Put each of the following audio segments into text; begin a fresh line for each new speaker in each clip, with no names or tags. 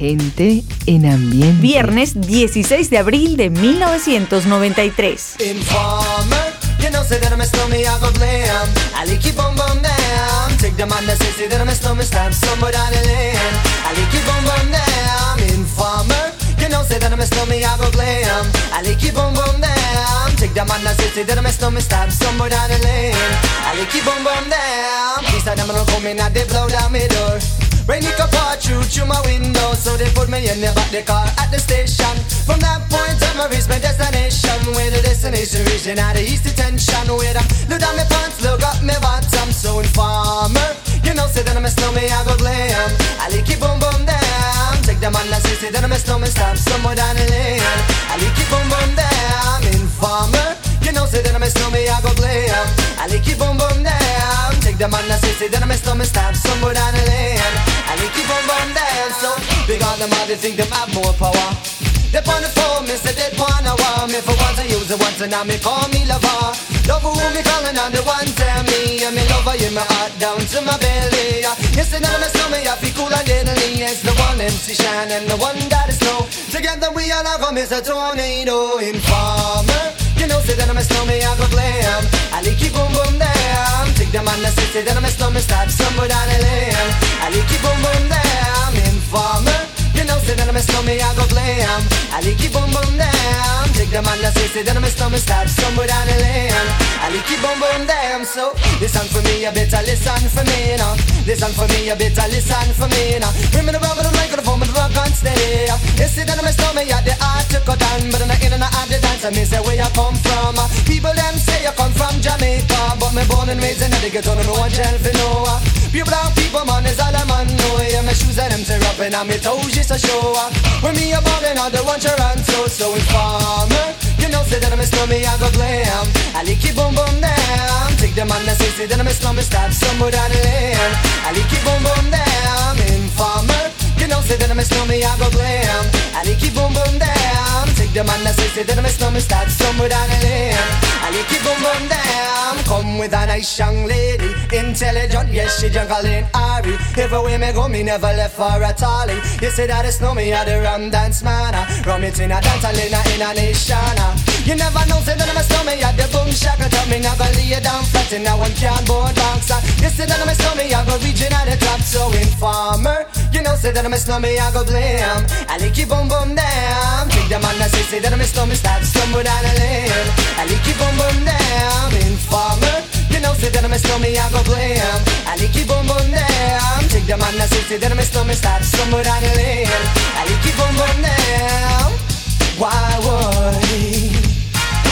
Gente en ambiente.
Viernes 16 de abril de 1993.
Informer, you know, say that I'm a stormy, I go blam. I like keep on bum down. Take the man that say, say that I'm a stormy, stab somewhere down the lane. I like keep on bum down. Informer, you know, say that I'm a stormy, I go blam. I like keep on bum down. Take the man that say, say that I'm a stormy, stab somewhere down the lane. I like keep on bum down. These are them gonna come in and they blow down my door. Rain it come pour through through my window, so they put me in the back the car at the station. From that point on, I reached my destination. Where the destination region out of east detention. Where I look down my pants, look up my bottom. So informer, you know, say that I'm a snowman, I go glam. I like it boom boom down. Take the man that say, say that I'm a snowman, stop somewhere down the lane. I like it boom boom down. Informer. You know, say that I'm a snowman, I go glam. I like it boom boom down. Take the man that say, say that I'm a snowman, stop somewhere down the lane. I like it boom boom down. So big on them, all they think them have more power. They on the phone, me say they wanna want me for once I use it once and now me call me lover. Love who me calling on the one tell me and me lover in my heart down to my belly. Yes, and I'm a stomach, I feel cool and deadly. Yes, the one MC Shine and the one that is snow. Together we all have a Mr. Tornado Informer. You know, say that I'm a snowman, I go glam. I like it boom boom down. Take the man that say, say that I'm a snowman, start somewhere down the Know, say that I'm a snowman, I go glam. I like it boom boom down. Take the man that say, say that I'm a snowman, start somewhere down the lane. I like it boom boom down. So listen for me, you better listen for me now. Listen for me, you better listen for me now. Bring me the rubber, the microphone, the rock and stay. You see that I'm a snowman, yeah, the art to cut down, but I'm not in and out the dance. I say where you come from. People them say you come from Jamaica, but me born and raised in the ghetto, no one tell for no. Pure brown people, man, is all I'm on. know. Yeah, my shoes and them tear up and my toes just a show. When me a ballin', I don't want your so so informer. You know, say that I'm a snowman, I go glam. I like it boom boom down. Take the man that say, say that I'm a snowman, stop somewhere down the lane. I like it boom boom down. Informer. Know, say that I'm a snowman, I go glam. I like it boom boom down. Take the man that say, say that I'm a snowman, start somewhere down the lane. I like it boom boom down. Come with a nice young lady, intelligent, yes she jungle in Ari. Everywhere me go, me never left for a tally. You say that it's no me, I the rum dance man. Ah. Rum it in a dance, I in a, a nation. Ah. You never know, say that I'm a snowman, I the boom shaka. Tell me never lay it down flat in a one cardboard box. You say that I'm a snowman, I go reaching at the top, so informer. You know, say that I'm a snowman, I go blam. I like boom boom down. Take the man that say, say that I'm a snowman, start stumble down the lane. I like boom boom down. Informer. You know, say that I'm a snowman, I go blam. I like boom boom down. Take the man that say, say that I'm a snowman, start stumble down the lane. I like boom boom down. Why would?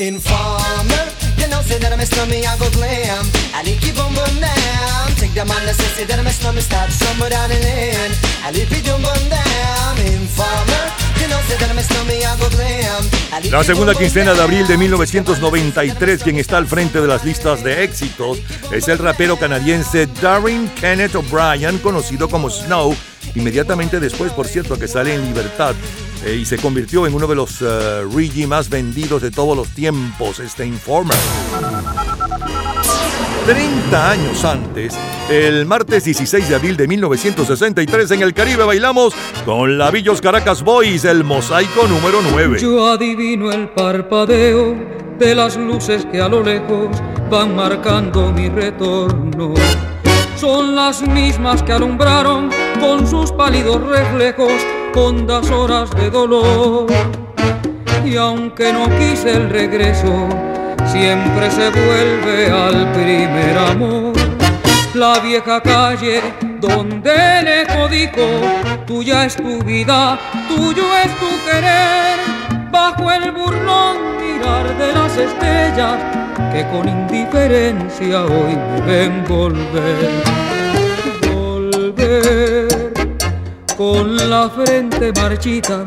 Informer,
you know, say that I'm a I go glam. I down. Take the man that say, that I'm a start somewhere down the lane. I down. Informer, that
La segunda quincena de abril de 1993, quien está al frente de las listas de éxitos es el rapero canadiense Darren Kenneth O'Brien, conocido como Snow, inmediatamente después, por cierto, que sale en libertad eh, y se convirtió en uno de los Reggae más vendidos de todos los tiempos, este Informer. 30 años antes, el martes 16 de abril de 1963 en el Caribe bailamos con la Villos Caracas Boys, el mosaico número 9.
Yo adivino el parpadeo de las luces que a lo lejos van marcando mi retorno. Son las mismas que alumbraron con sus pálidos reflejos hondas horas de dolor. Y aunque no quise el regreso, siempre se vuelve al primer amor. La vieja calle donde el eco tuya es tu vida, tuyo es tu querer, bajo el burlón mirar de las estrellas que con indiferencia hoy me ven volver. Volver con la frente marchita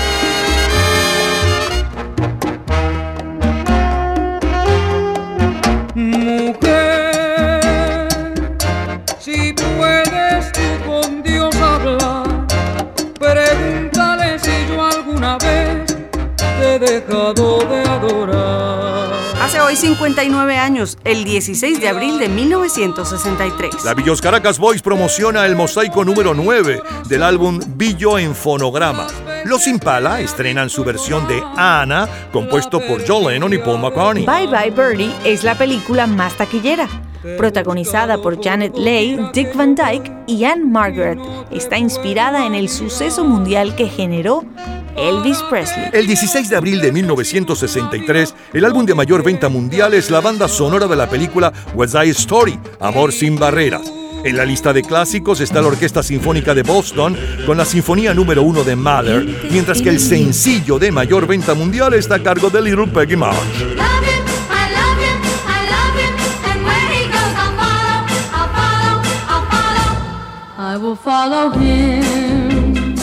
59 años, el 16 de abril de 1963.
La Villos Caracas Boys promociona el mosaico número 9 del álbum Billo en fonograma. Los Impala estrenan su versión de Ana, compuesto por John Lennon y Paul McCartney.
Bye Bye Birdie es la película más taquillera protagonizada por Janet Leigh, Dick Van Dyke y Anne Margaret. Está inspirada en el suceso mundial que generó Elvis Presley.
El 16 de abril de 1963, el álbum de mayor venta mundial es la banda sonora de la película West Side Story, Amor sin barreras. En la lista de clásicos está la Orquesta Sinfónica de Boston con la Sinfonía número uno de Mahler, mientras que el sencillo de mayor venta mundial está a cargo de Little Peggy March.
Will follow him,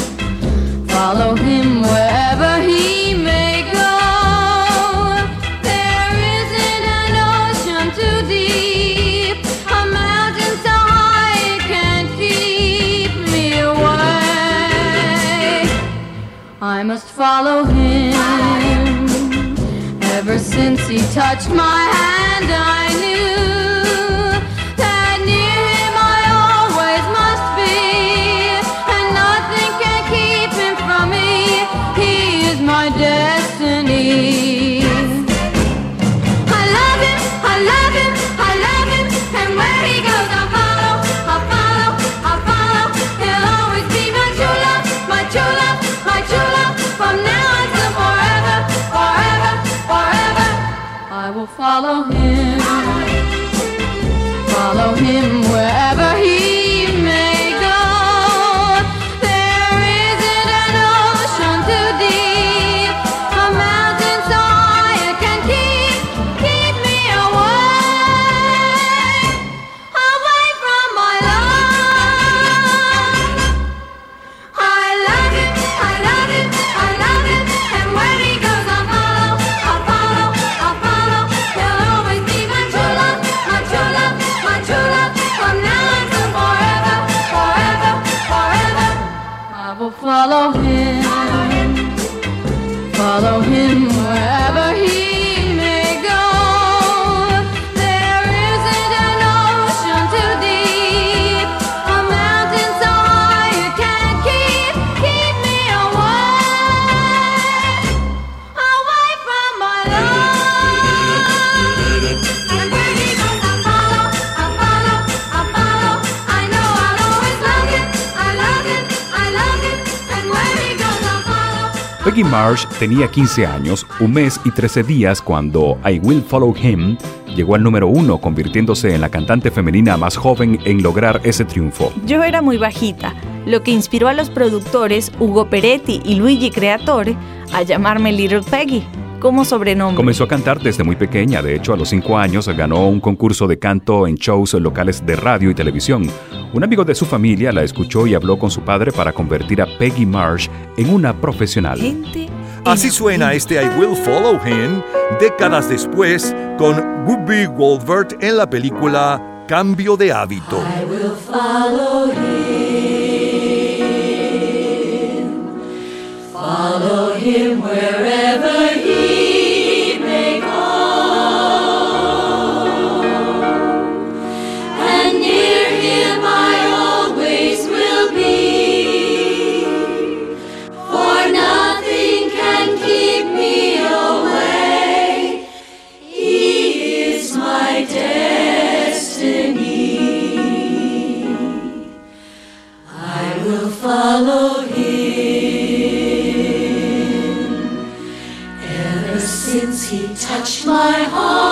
follow him wherever he may go. There isn't an ocean too deep, a mountain so high it can't keep me away. I must follow him. Ever since he touched my hand, I follow him, follow him wherever
Peggy Marsh tenía 15 años, un mes y 13 días cuando I Will Follow Him llegó al número uno, convirtiéndose en la cantante femenina más joven en lograr ese triunfo.
Yo era muy bajita, lo que inspiró a los productores Hugo Peretti y Luigi Creatore a llamarme Little Peggy como sobrenombre.
Comenzó a cantar desde muy pequeña, de hecho a los 5 años ganó un concurso de canto en shows locales de radio y televisión. Un amigo de su familia la escuchó y habló con su padre para convertir a Peggy Marsh en una profesional.
Así suena este I Will Follow Him décadas después con Whoopi Goldberg en la película Cambio de hábito.
I will follow him, follow him wherever my heart.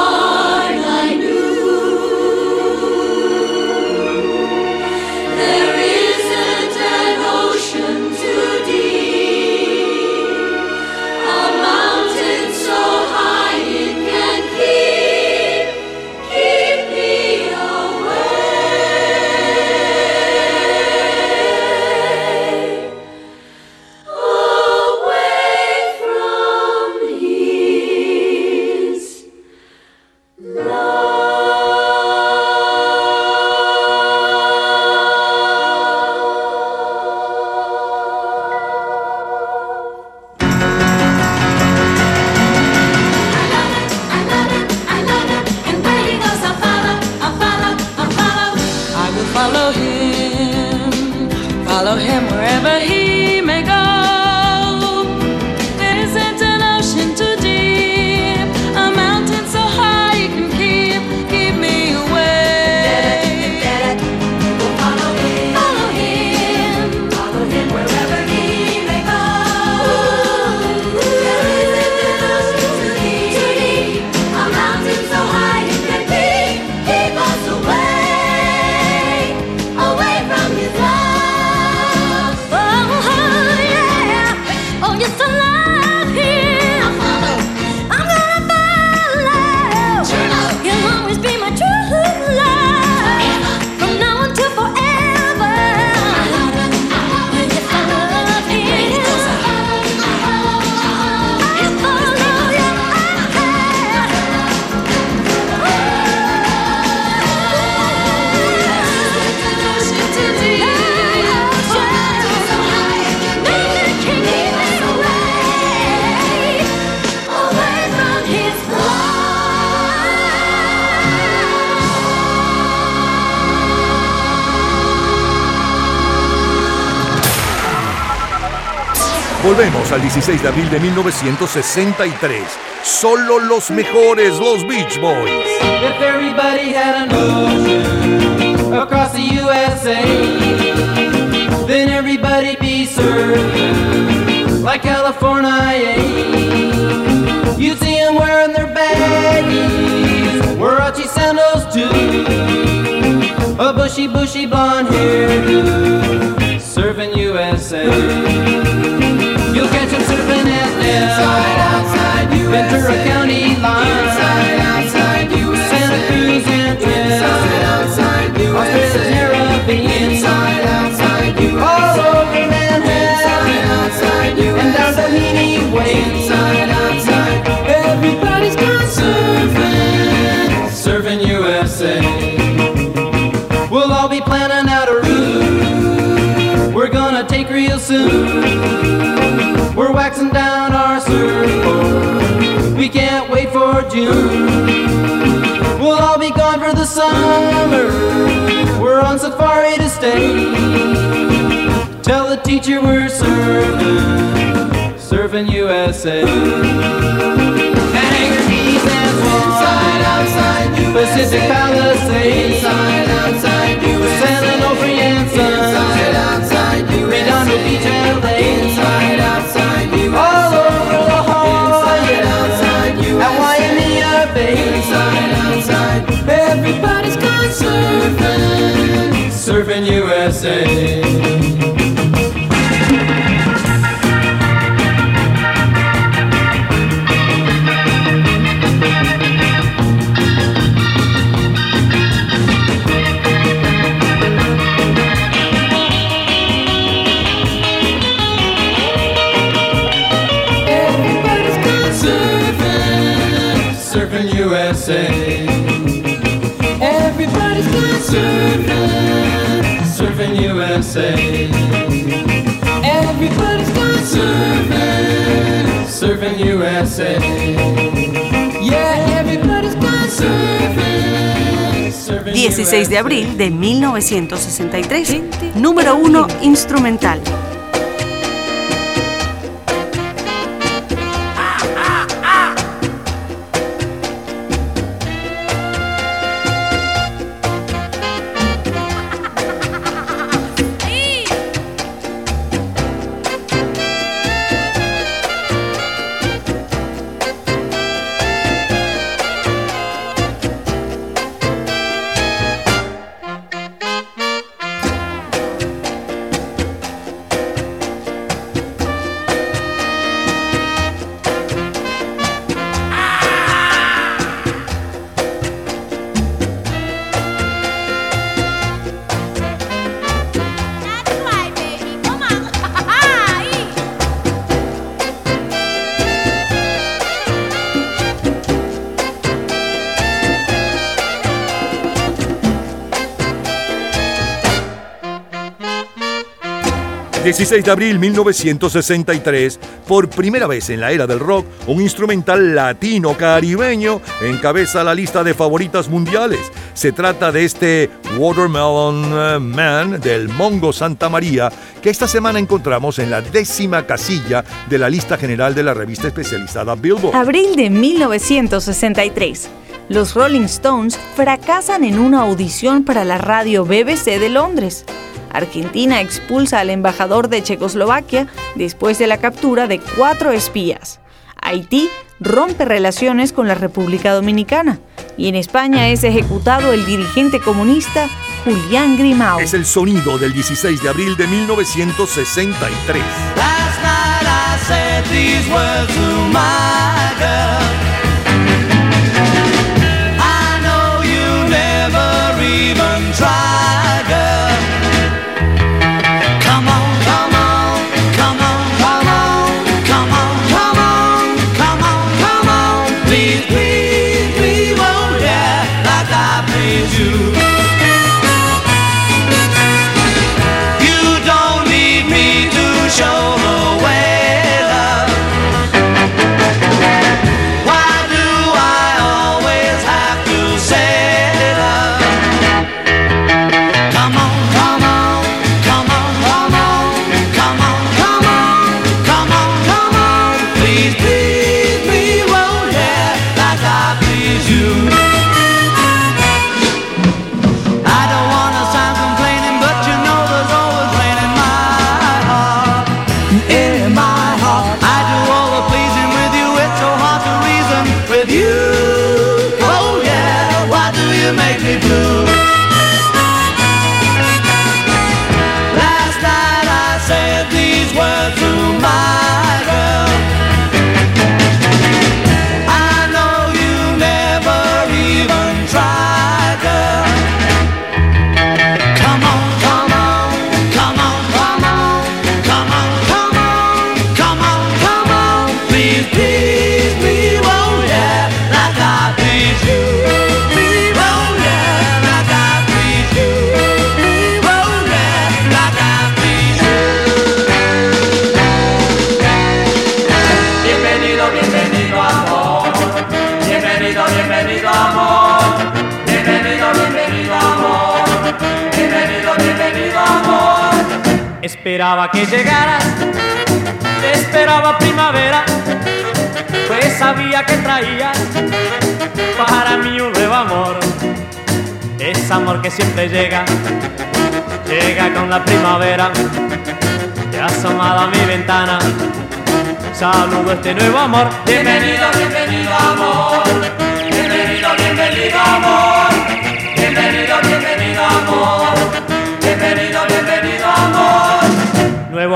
al 16 de abril de 1963. Solo los mejores, los Beach Boys.
If everybody had an ocean across the USA, then everybody be served like California. You'd see them wearing their baggies, Warachi sandals too, a bushy, bushy blonde hairdo, serving USA. Inside, outside, Ventura County line. Inside, outside, Santa Cruz and Inside, outside, Australia's Caribbean. Inside, outside, All over Manhattan. Inside, outside, And down Doheny Way. Inside, outside, Everybody's gone surfing. Surfing USA. We'll all be planning out a route. We're gonna take real soon. We're waxing down our We can't wait for June. We'll all be gone for the summer. We're on safari to stay. Tell the teacher we're surfing, surfing USA. Keys and inside, outside, Pacific Palisades, inside, outside, San Onofre and inside, outside, inside, outside. Everybody's gone surfing, surfing USA. USA.
16 de abril de 1963. Número 1 instrumental.
16 de abril 1963, por primera vez en la era del rock, un instrumental latino caribeño encabeza la lista de favoritas mundiales. Se trata de este Watermelon eh, Man del Mongo Santa María, que esta semana encontramos en la décima casilla de la lista general de la revista especializada Billboard.
Abril de 1963. Los Rolling Stones fracasan en una audición para la radio BBC de Londres. Argentina expulsa al embajador de Checoslovaquia después de la captura de cuatro espías. Haití rompe relaciones con la República Dominicana. Y en España es ejecutado el dirigente comunista Julián Grimao.
Es el sonido del 16 de abril de 1963.
Esperaba que llegaras, esperaba primavera, pues sabía que traías para mí un nuevo amor. Es amor que siempre llega, llega con la primavera, te ha asomado a mi ventana. Saludo este nuevo amor. Bienvenido, bienvenido amor. Bienvenido, bienvenido amor. Bienvenido, bienvenido amor.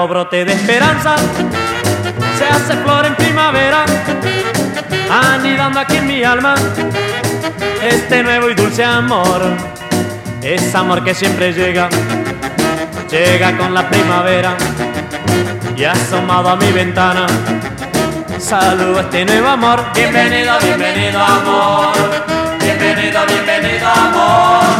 Nuevo brote de esperanza. Se hace flor en primavera. Anidando aquí en mi alma. Este nuevo y dulce amor. Es amor que siempre llega. Llega con la primavera y asomado a mi ventana. Saludo este nuevo amor. Bienvenido, bienvenido amor. Bienvenido, bienvenido amor.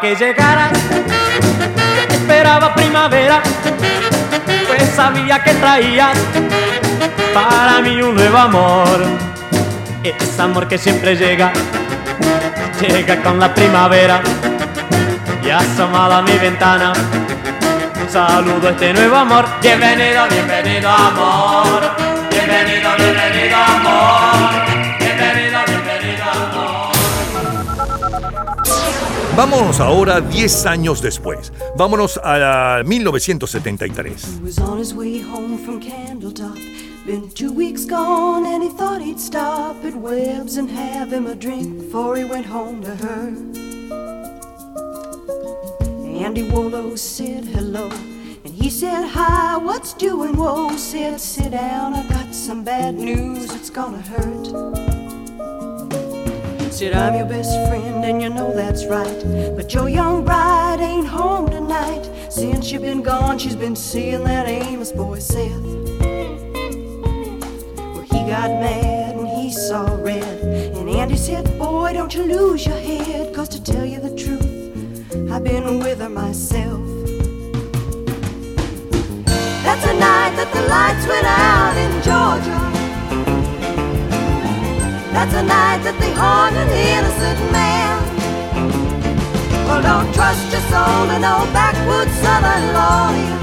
Que llegaras, esperaba primavera, pues sabía que traías para mí un nuevo amor. Es amor que siempre llega, llega con la primavera y asomado a mi ventana. Saludo este nuevo amor. Bienvenido, bienvenido amor. Bienvenido, bienvenido
Vámonos ahora 10 años después. Vámonos a 1973.
He was on his way home from Candletop. Been two weeks gone and he thought he'd stop at Webb's and have him a drink before he went home to her. Andy Wallow said hello and he said, Hi, what's doing? Whoa, said, Sit down, I got some bad news, it's gonna hurt. Said, I'm your best friend, and you know that's right. But your young bride ain't home tonight. Since you've been gone, she's been seeing that Amos boy, Seth. Well, he got mad and he saw red. And Andy said, Boy, don't you lose your head, cause to tell you the truth, I've been with her myself. That's the night that the lights went out in Georgia. That's the night that they hung an innocent man. Well, don't trust your soul to no backwoods southern lawyer.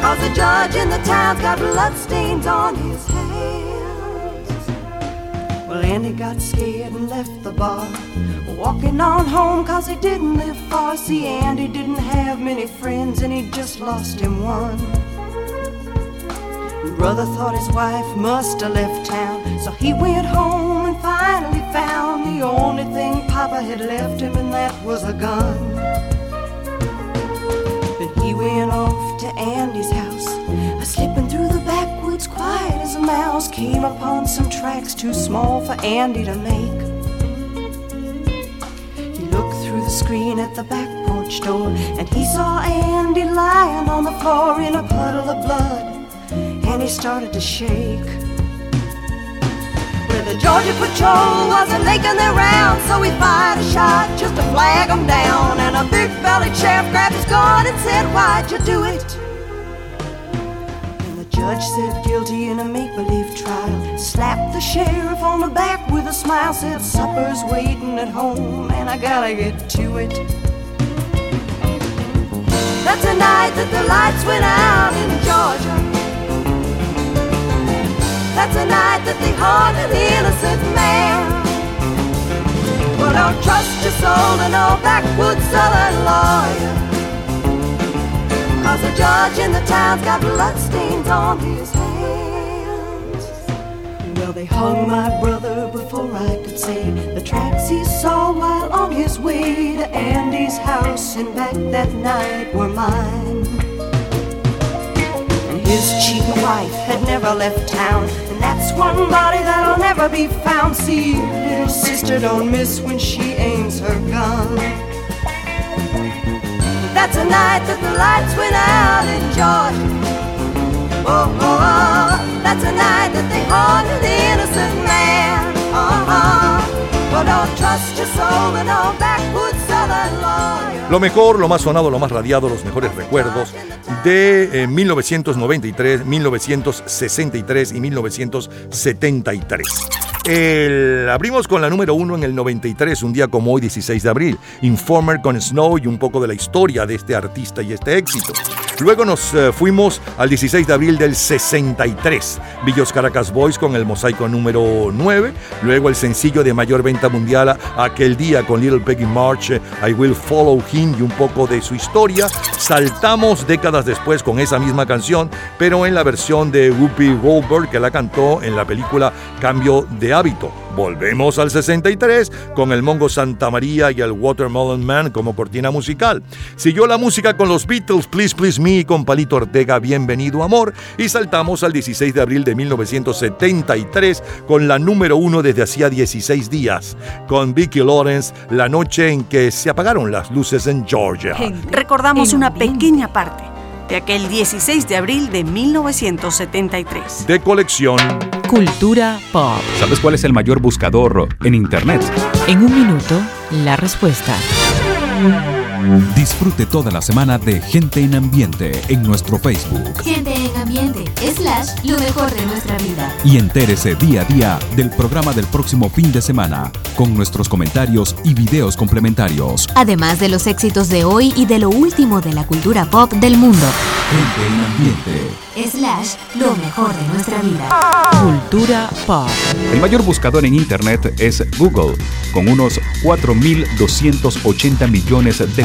Cause the judge in the town's got bloodstains on his hands. Well, Andy got scared and left the bar. Walking on home cause he didn't live far. See, Andy didn't have many friends and he just lost him one. Brother thought his wife must have left town, so he went home and finally found the only thing Papa had left him, and that was a gun. Then he went off to Andy's house, a slipping through the backwoods quiet as a mouse. Came upon some tracks too small for Andy to make. He looked through the screen at the back porch door, and he saw Andy lying on the floor in a puddle of blood he started to shake. Well, the Georgia Patrol wasn't making their rounds, so he fired a shot just to flag them down. And a big bellied sheriff grabbed his gun and said, Why'd you do it? And the judge said, Guilty in a make believe trial. Slapped the sheriff on the back with a smile, said, Supper's waiting at home, and I gotta get to it. That's the night that the lights went out in Georgia. That's the night that they hung an innocent man. Well, don't trust your soul to no backwoods southern lawyer. Cause the judge in the town's got bloodstains on his hands. Well, they hung my brother before I could say the tracks he saw while on his way to Andy's house and back that night were mine. His cheating wife had never left town, and that's one body that'll never be found. See, little sister don't miss when she aims her gun. That's a night that the lights went out in Georgia. Oh, oh, oh, that's a night that they hung an innocent man. Uh-huh. Well, don't trust your soul to no backwoods southern lawyer.
Lo mejor, lo más sonado, lo más radiado, los mejores recuerdos de eh, 1993, 1963 y 1973. El- abrimos con la número uno en el 93, un día como hoy, 16 de abril. Informer con Snow y un poco de la historia de este artista y este éxito. Luego nos eh, fuimos al 16 de abril del 63. Villos Caracas Boys con el mosaico número 9. Luego el sencillo de mayor venta mundial aquel día con Little Peggy March, eh, I Will Follow Him y un poco de su historia. Saltamos décadas después con esa misma canción, pero en la versión de Whoopi Goldberg que la cantó en la película Cambio de hábito. Volvemos al 63 con el Mongo Santa María y el Watermelon Man como cortina musical. Siguió la música con los Beatles, Please Please Me y con Palito Ortega, Bienvenido Amor. Y saltamos al 16 de abril de 1973 con la número uno desde hacía 16 días, con Vicky Lawrence, La noche en que se apagaron las luces en Georgia.
Recordamos una pequeña parte de aquel 16 de abril de 1973.
De colección.
Cultura pop.
¿Sabes cuál es el mayor buscador en Internet?
En un minuto, la respuesta.
Disfrute toda la semana de Gente en Ambiente en nuestro Facebook
Gente en ambiente, slash, lo mejor de nuestra vida.
y entérese día a día del programa del próximo fin de semana con nuestros comentarios y videos complementarios.
Además de los éxitos de hoy y de lo último de la cultura pop del mundo.
Gente en Ambiente.
Slash, lo mejor de nuestra vida.
Cultura pop.
El mayor buscador en Internet es Google, con unos 4.280 millones de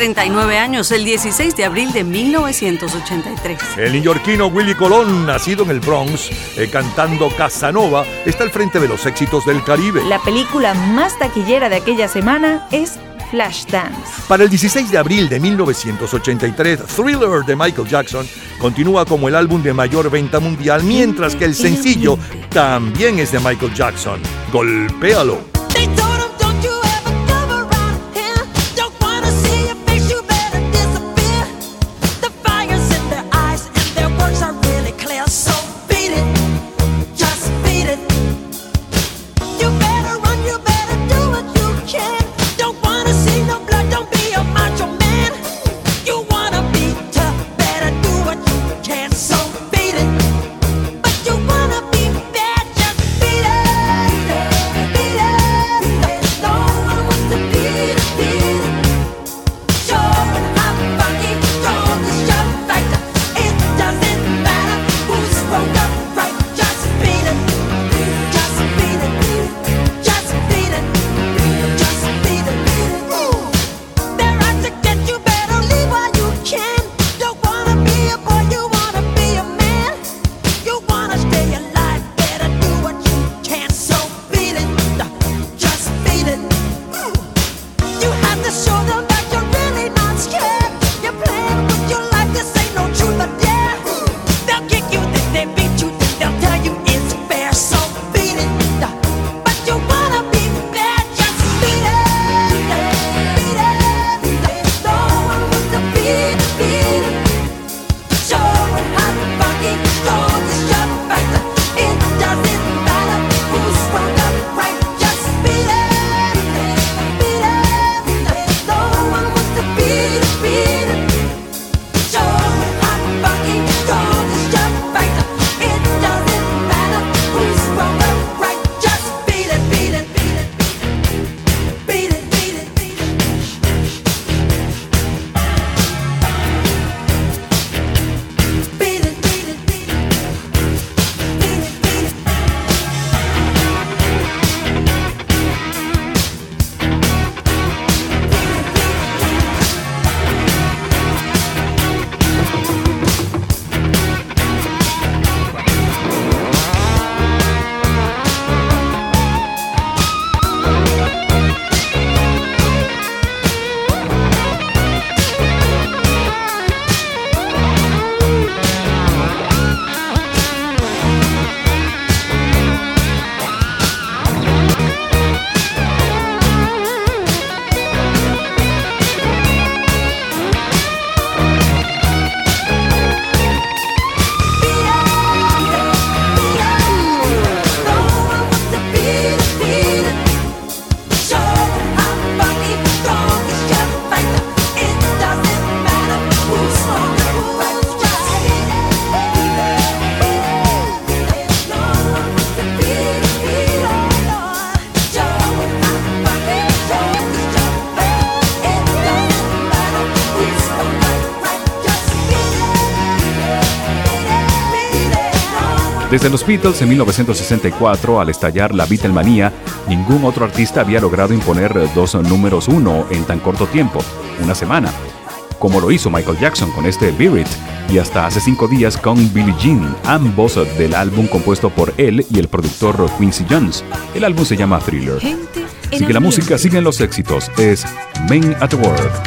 39 años, el 16 de abril de 1983.
El neoyorquino Willy Colón, nacido en el Bronx, eh, cantando Casanova, está al frente de los éxitos del Caribe.
La película más taquillera de aquella semana es Flashdance.
Para el 16 de abril de 1983, Thriller de Michael Jackson continúa como el álbum de mayor venta mundial, mientras que el sencillo también es de Michael Jackson. Golpéalo.
Desde los Beatles en 1964, al estallar la Beatlemanía, ningún otro artista había logrado imponer dos números uno en tan corto tiempo, una semana, como lo hizo Michael Jackson con este Beat It, y hasta hace cinco días con Billie Jean, ambos del álbum compuesto por él y el productor Quincy Jones. El álbum se llama Thriller. Sigue la música, siguen los éxitos. Es Men at Work.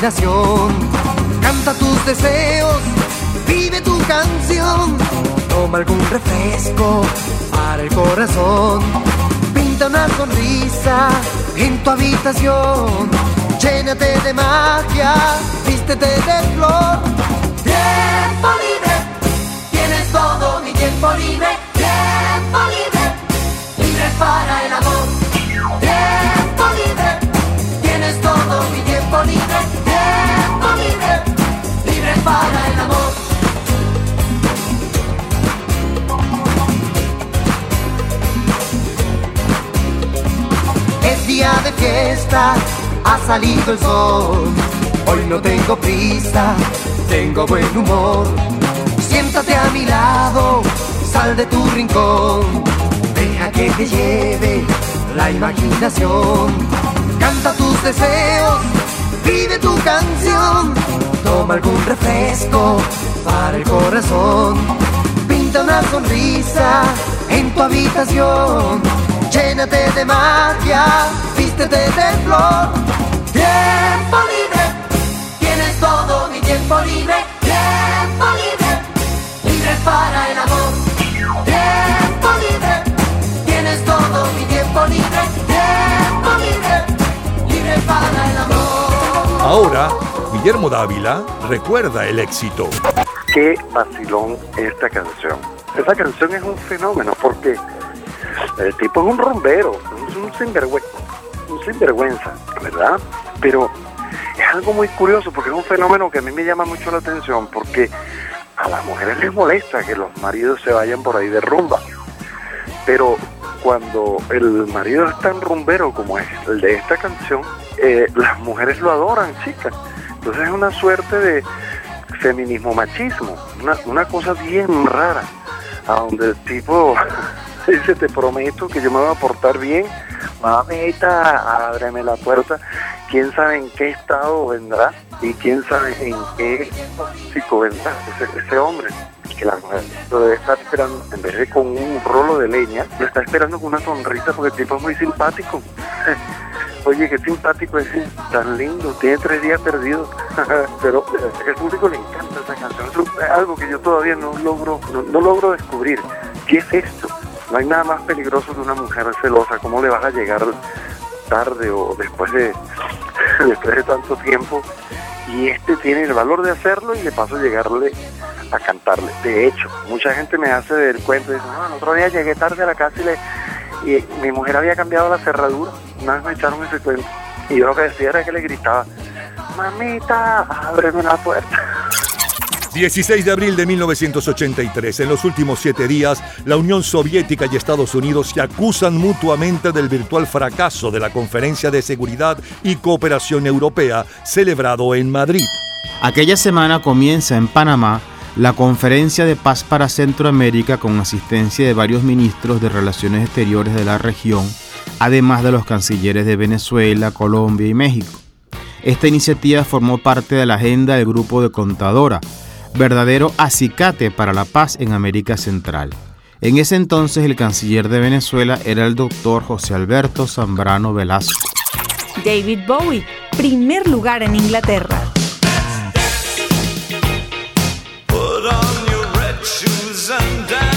Canta tus deseos, vive tu canción. Toma algún refresco para el corazón. Pinta una sonrisa en tu habitación. Llénate de magia, vístete de flor.
Tiempo libre, tienes todo mi tiempo libre. Tiempo libre, libre para el amor. Tiempo
día de fiesta, ha salido el sol. Hoy no tengo prisa, tengo buen humor. Siéntate a mi lado, sal de tu rincón. Deja que te lleve la imaginación. Canta tus deseos, vive tu canción. Toma algún refresco para el corazón. Pinta una sonrisa en tu habitación. Llénate de magia, vístete de flor. Tiempo libre, tienes todo mi tiempo libre. Tiempo libre, libre para el amor. Tiempo libre, tienes todo mi tiempo libre. Tiempo libre, libre para el amor.
Ahora, Guillermo Dávila recuerda el éxito.
Qué vacilón esta canción. Esta canción es un fenómeno porque el tipo es un rumbero, es un sinvergüenza, sinvergüenza, ¿verdad? Pero es algo muy curioso porque es un fenómeno que a mí me llama mucho la atención porque a las mujeres les molesta que los maridos se vayan por ahí de rumba. Pero cuando el marido es tan rumbero como es el de esta canción, eh, las mujeres lo adoran, chicas. Entonces es una suerte de feminismo machismo, una, una cosa bien rara, a donde el tipo dice te prometo que yo me voy a portar bien, mamita, ábreme la puerta, quién sabe en qué estado vendrá y quién sabe en qué físico vendrá ese, hombre que la mujer lo debe estar esperando, en vez de con un rolo de leña, lo está esperando con una sonrisa porque el tipo es muy simpático. Oye, qué simpático es, tan lindo, tiene tres días perdidos, pero al público le encanta esa canción, es algo que yo todavía no logro, no, no logro descubrir. ¿Qué es esto? No hay nada más peligroso que una mujer celosa, ¿cómo le vas a llegar tarde o después de, después de tanto tiempo? Y este tiene el valor de hacerlo y de paso llegarle a cantarle. De hecho, mucha gente me hace del cuento y dice, no, el otro día llegué tarde a la casa y, le, y mi mujer había cambiado la cerradura. Una vez me echaron ese cuento. Y yo lo que decía era que le gritaba, mamita, ábreme la puerta.
16 de abril de 1983. En los últimos siete días, la Unión Soviética y Estados Unidos se acusan mutuamente del virtual fracaso de la Conferencia de Seguridad y Cooperación Europea celebrado en Madrid.
Aquella semana comienza en Panamá la Conferencia de Paz para Centroamérica con asistencia de varios ministros de Relaciones Exteriores de la región, además de los cancilleres de Venezuela, Colombia y México. Esta iniciativa formó parte de la agenda del Grupo de Contadora, verdadero acicate para la paz en América Central. En ese entonces el canciller de Venezuela era el doctor José Alberto Zambrano Velasco.
David Bowie, primer lugar en Inglaterra.
Put on your red shoes and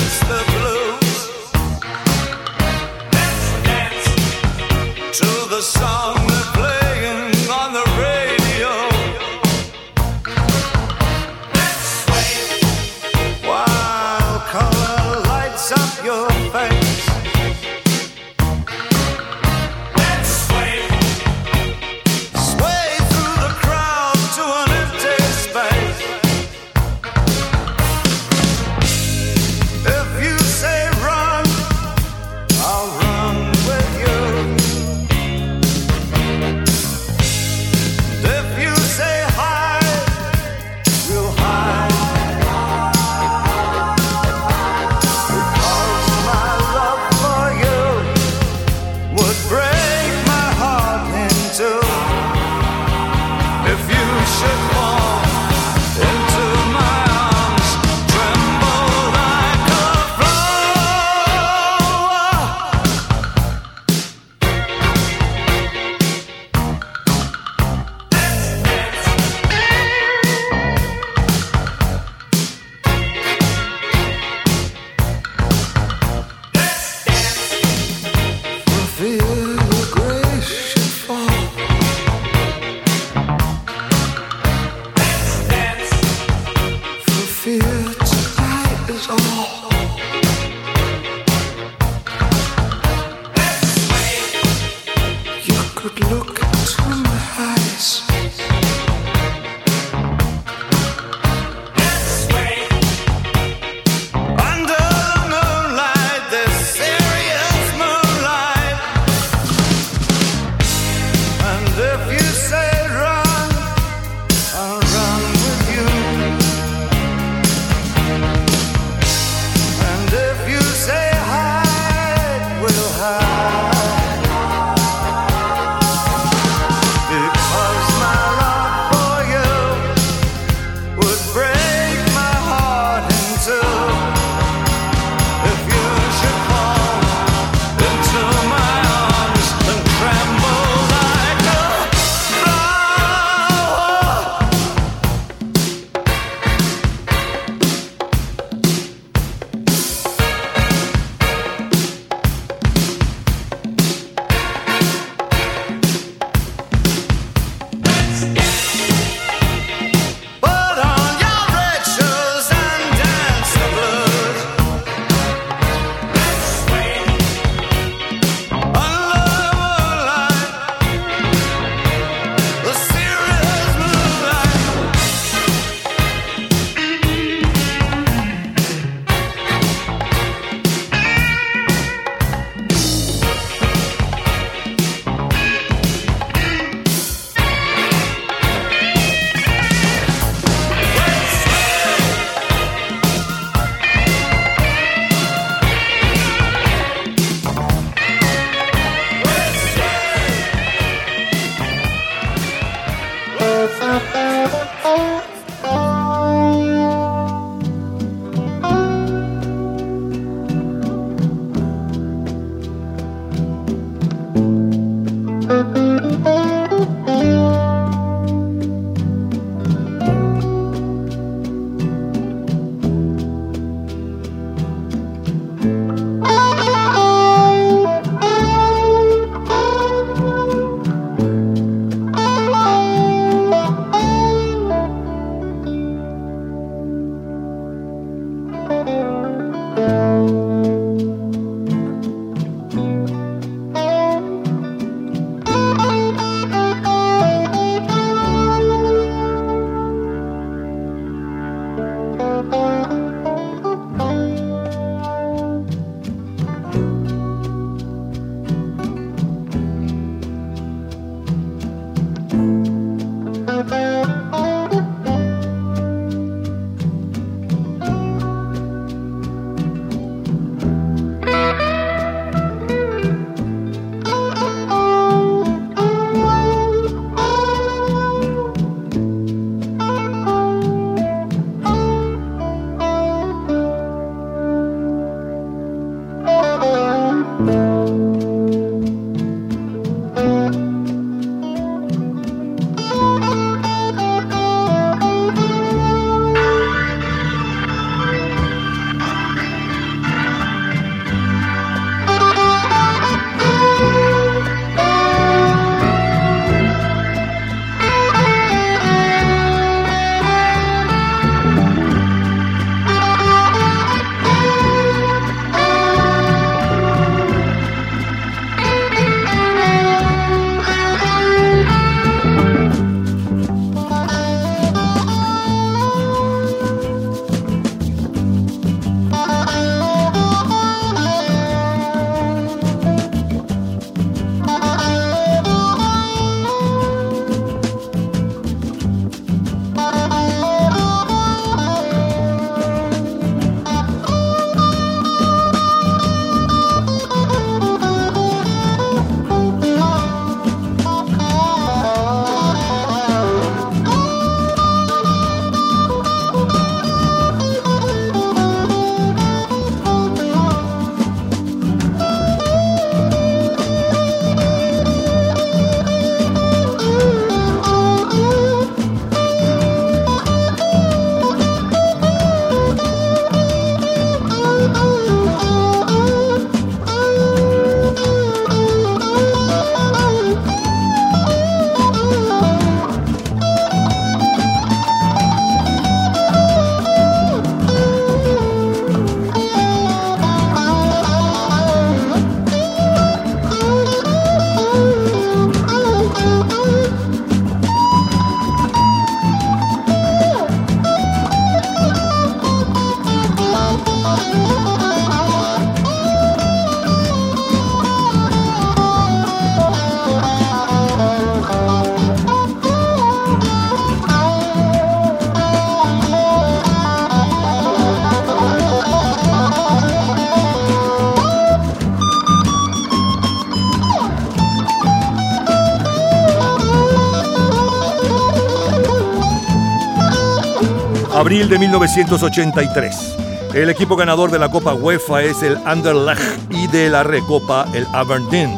Abril de 1983. El equipo ganador de la Copa UEFA es el Anderlecht y de la Recopa el Aberdeen.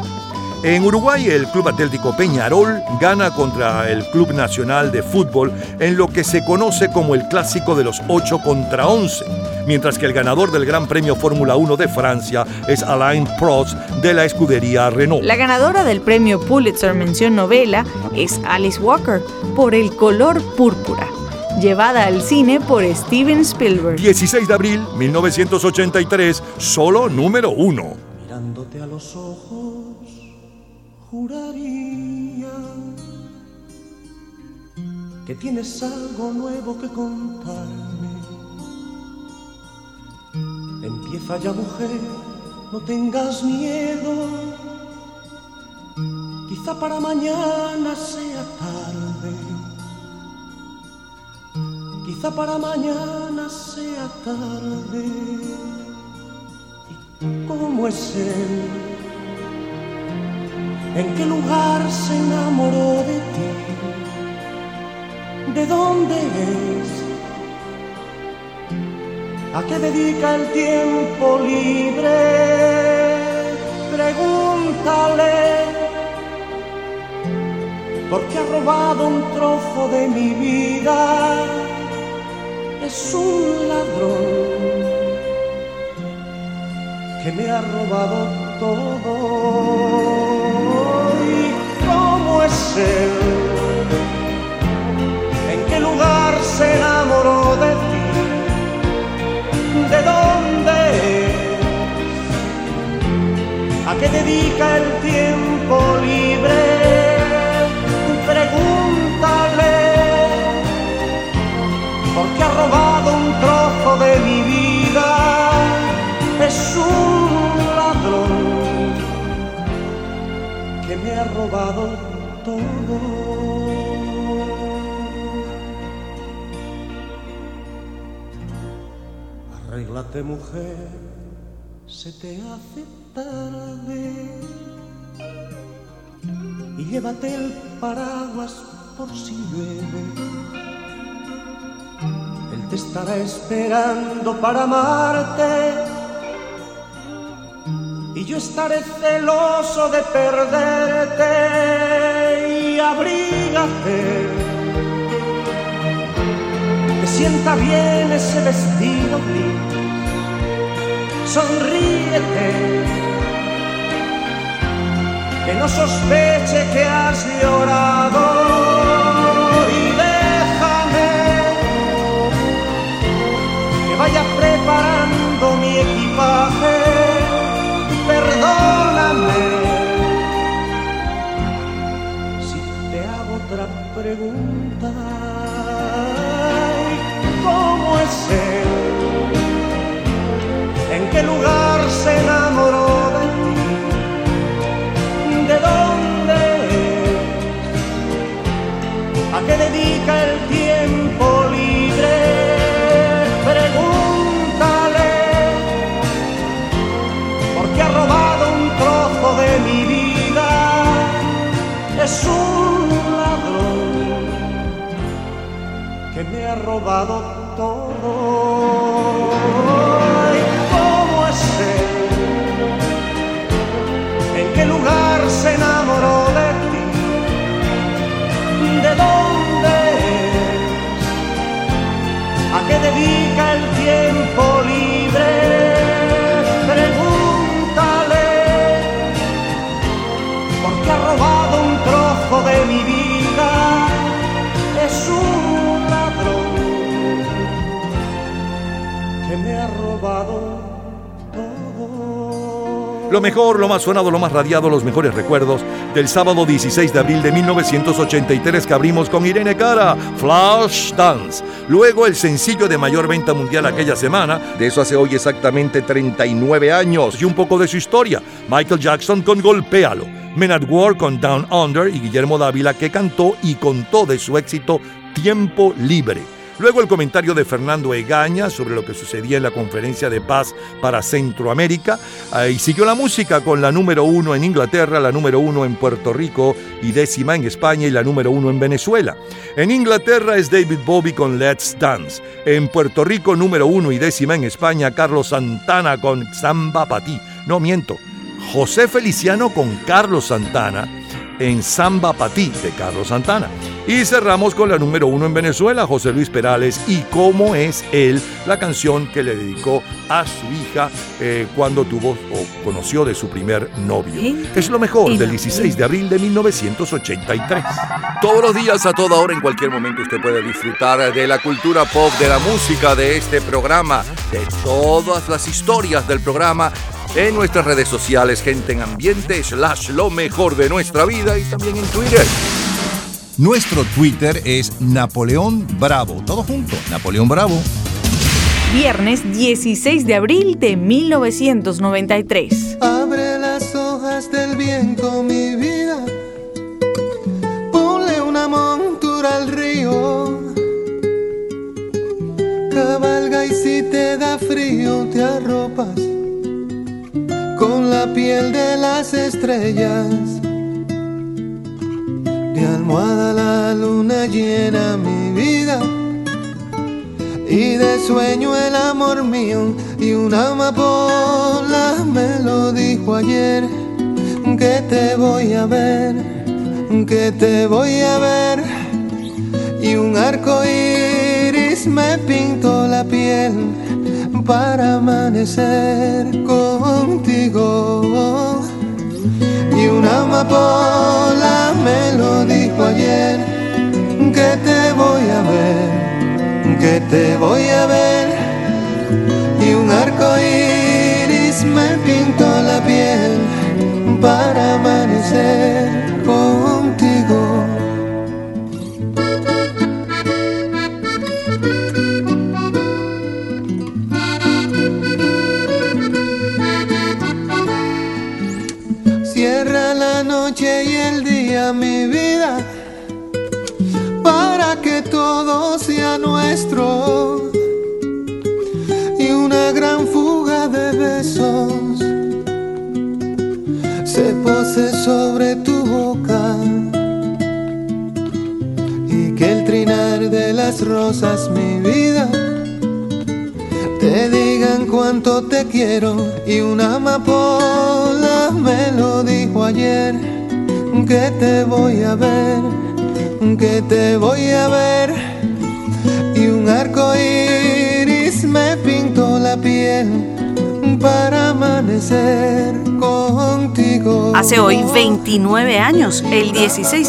En Uruguay, el Club Atlético Peñarol gana contra el Club Nacional de Fútbol en lo que se conoce como el clásico de los 8 contra 11, mientras que el ganador del Gran Premio Fórmula 1 de Francia es Alain Prost de la escudería Renault.
La ganadora del premio Pulitzer mención novela es Alice Walker por El color púrpura, llevada al cine por Steven Spielberg.
16 de abril 1983, solo número 1.
Mirándote a los ojos, juraría que tienes algo nuevo que contarme. Empieza ya, mujer, no tengas miedo. Quizá para mañana sea tarde. Quizá para mañana sea tarde. ¿Y cómo es él? ¿En qué lugar se enamoró de ti? ¿De dónde es? ¿A qué dedica el tiempo libre? Pregúntale. Porque ha robado un trozo de mi vida. Es un ladrón que me ha robado todo. ¿Y cómo es él? ¿En qué lugar se enamoró de ti? ¿De dónde es? ¿A qué dedica el tiempo robado todo. Arréglate mujer, se te hace tarde y llévate el paraguas por si llueve. Él te estará esperando para amarte yo estaré celoso de perderte y abrígate. Que sienta bien ese vestido gris, sonríete que no sospeche que has llorado y déjame que vaya preparando mi equipaje. Si te hago otra pregunta. ¿Cómo es él? ¿En qué lugar se enamoró
mejor, lo más sonado, lo más radiado, los mejores recuerdos del sábado 16 de abril de 1983 que abrimos con Irene Cara, Flash Dance. Luego el sencillo de mayor venta mundial aquella semana, de eso hace hoy exactamente 39 años, y un poco de su historia. Michael Jackson con Golpéalo, Men at War con Down Under y Guillermo Dávila que cantó y contó de su éxito Tiempo Libre. Luego el comentario de Fernando Egaña sobre lo que sucedía en la conferencia de paz para Centroamérica. Y siguió la música con la número uno en Inglaterra, la número uno en Puerto Rico y décima en España y la número uno en Venezuela. En Inglaterra es David Bowie con Let's Dance. En Puerto Rico número uno y décima en España Carlos Santana con Samba Patí. No miento. José Feliciano con Carlos Santana en Samba Patí de Carlos Santana. Y cerramos con la número uno en Venezuela, José Luis Perales, y cómo es él, la canción que le dedicó a su hija eh, cuando tuvo o conoció de su primer novio. Es lo mejor del 16 de abril de 1983.
Todos los días, a toda hora, en cualquier momento, usted puede disfrutar de la cultura pop, de la música, de este programa, de todas las historias del programa en nuestras redes sociales, gente en ambiente, slash lo mejor de nuestra vida y también en Twitter.
Nuestro Twitter es Napoleón Bravo. Todo junto, Napoleón Bravo.
Viernes 16 de abril de 1993.
Abre las hojas del viento, mi vida. Ponle una montura al río. Cabalga y si te da frío, te arropas con la piel de las estrellas. Almohada la luna llena mi vida. Y de sueño el amor mío y una amapola me lo dijo ayer. Que te voy a ver, que te voy a ver. Y un arco iris me pintó la piel para amanecer contigo y una amapola me lo dijo ayer. Que te voy a ver que te voy a ver. Y un arco iris me pintó la piel para amanecer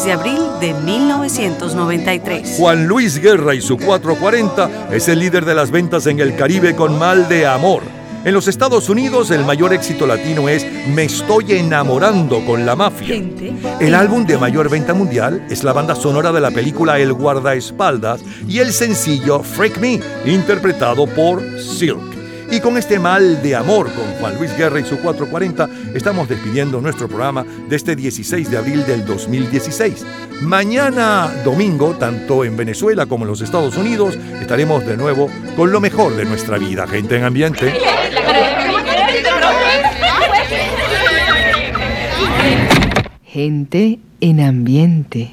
de abril de 1993.
Juan Luis Guerra y su 440 es el líder de las ventas en el Caribe con Mal de Amor. En los Estados Unidos el mayor éxito latino es Me estoy enamorando con la mafia. El álbum de mayor venta mundial es la banda sonora de la película El guardaespaldas y el sencillo Freak Me, interpretado por Silk. Y con este mal de amor con Juan Luis Guerra y su 440, estamos despidiendo nuestro programa de este 16 de abril del 2016. Mañana domingo, tanto en Venezuela como en los Estados Unidos, estaremos de nuevo con lo mejor de nuestra vida, gente en ambiente.
Gente en ambiente.